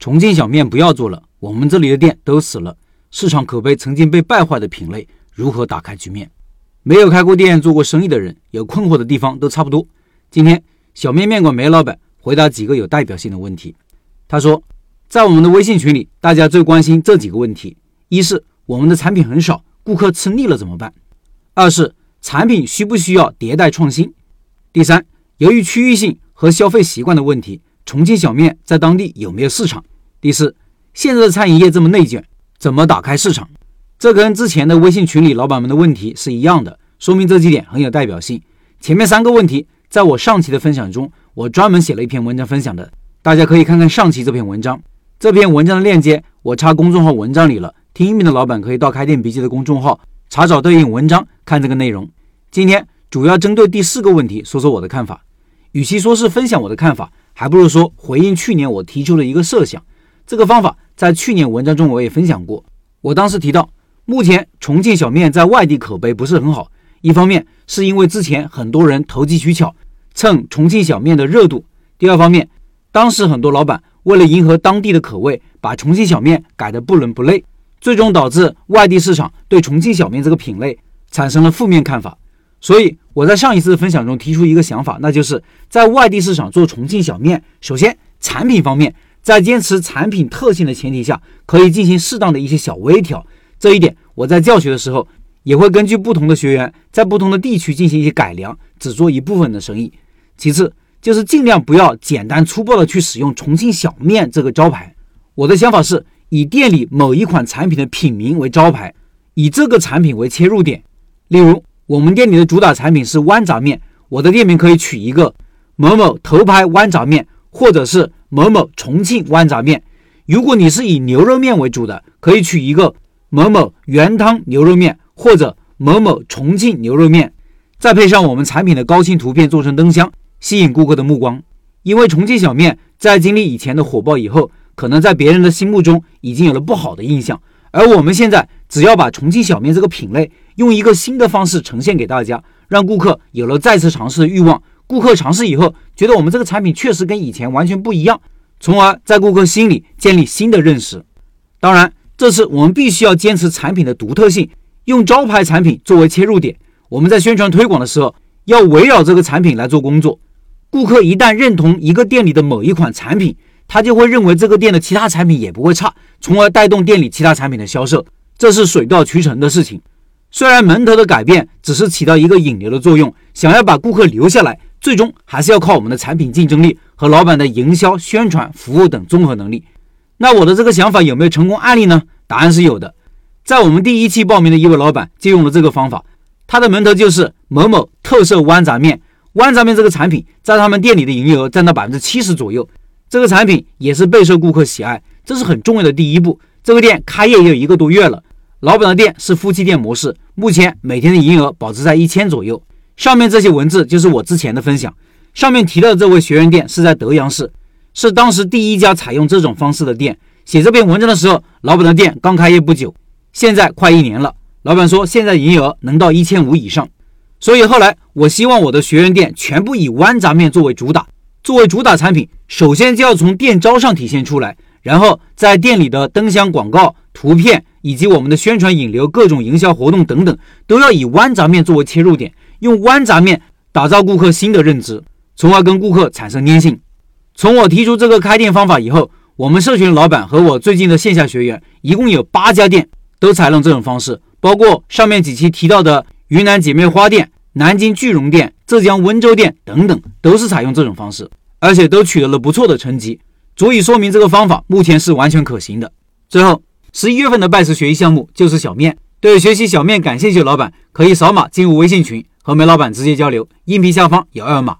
重庆小面不要做了，我们这里的店都死了。市场口碑曾经被败坏的品类，如何打开局面？没有开过店、做过生意的人，有困惑的地方都差不多。今天小面面馆梅老板回答几个有代表性的问题。他说，在我们的微信群里，大家最关心这几个问题：一是我们的产品很少，顾客吃腻了怎么办？二是产品需不需要迭代创新？第三，由于区域性和消费习惯的问题，重庆小面在当地有没有市场？第四，现在的餐饮业这么内卷，怎么打开市场？这跟之前的微信群里老板们的问题是一样的，说明这几点很有代表性。前面三个问题，在我上期的分享中，我专门写了一篇文章分享的，大家可以看看上期这篇文章。这篇文章的链接我插公众号文章里了，听音频的老板可以到开店笔记的公众号查找对应文章看这个内容。今天主要针对第四个问题说说我的看法，与其说是分享我的看法，还不如说回应去年我提出的一个设想。这个方法在去年文章中我也分享过。我当时提到，目前重庆小面在外地口碑不是很好，一方面是因为之前很多人投机取巧，蹭重庆小面的热度；第二方面，当时很多老板为了迎合当地的口味，把重庆小面改得不伦不类，最终导致外地市场对重庆小面这个品类产生了负面看法。所以我在上一次分享中提出一个想法，那就是在外地市场做重庆小面，首先产品方面。在坚持产品特性的前提下，可以进行适当的一些小微调。这一点我在教学的时候也会根据不同的学员在不同的地区进行一些改良，只做一部分的生意。其次就是尽量不要简单粗暴的去使用“重庆小面”这个招牌。我的想法是以店里某一款产品的品名为招牌，以这个产品为切入点。例如，我们店里的主打产品是豌杂面，我的店名可以取一个某某头牌豌杂面，或者是。某某重庆豌杂面，如果你是以牛肉面为主的，可以取一个某某原汤牛肉面或者某某重庆牛肉面，再配上我们产品的高清图片做成灯箱，吸引顾客的目光。因为重庆小面在经历以前的火爆以后，可能在别人的心目中已经有了不好的印象，而我们现在只要把重庆小面这个品类用一个新的方式呈现给大家，让顾客有了再次尝试的欲望。顾客尝试以后，觉得我们这个产品确实跟以前完全不一样，从而在顾客心里建立新的认识。当然，这次我们必须要坚持产品的独特性，用招牌产品作为切入点。我们在宣传推广的时候，要围绕这个产品来做工作。顾客一旦认同一个店里的某一款产品，他就会认为这个店的其他产品也不会差，从而带动店里其他产品的销售。这是水到渠成的事情。虽然门头的改变只是起到一个引流的作用，想要把顾客留下来。最终还是要靠我们的产品竞争力和老板的营销、宣传、服务等综合能力。那我的这个想法有没有成功案例呢？答案是有的。在我们第一期报名的一位老板就用了这个方法，他的门头就是某某特色豌杂面。豌杂面这个产品在他们店里的营业额占到百分之七十左右，这个产品也是备受顾客喜爱，这是很重要的第一步。这个店开业也有一个多月了，老板的店是夫妻店模式，目前每天的营业额保持在一千左右。上面这些文字就是我之前的分享。上面提到的这位学员店是在德阳市，是当时第一家采用这种方式的店。写这篇文章的时候，老板的店刚开业不久，现在快一年了。老板说现在营业额能到一千五以上。所以后来我希望我的学员店全部以豌杂面作为主打，作为主打产品，首先就要从店招上体现出来，然后在店里的灯箱广告、图片以及我们的宣传引流、各种营销活动等等，都要以豌杂面作为切入点。用豌杂面打造顾客新的认知，从而跟顾客产生粘性。从我提出这个开店方法以后，我们社群老板和我最近的线下学员，一共有八家店都采用这种方式，包括上面几期提到的云南姐妹花店、南京聚荣店、浙江温州店等等，都是采用这种方式，而且都取得了不错的成绩，足以说明这个方法目前是完全可行的。最后，十一月份的拜师学艺项目就是小面，对学习小面感兴趣的老板可以扫码进入微信群。和煤老板直接交流，音频下方有二维码。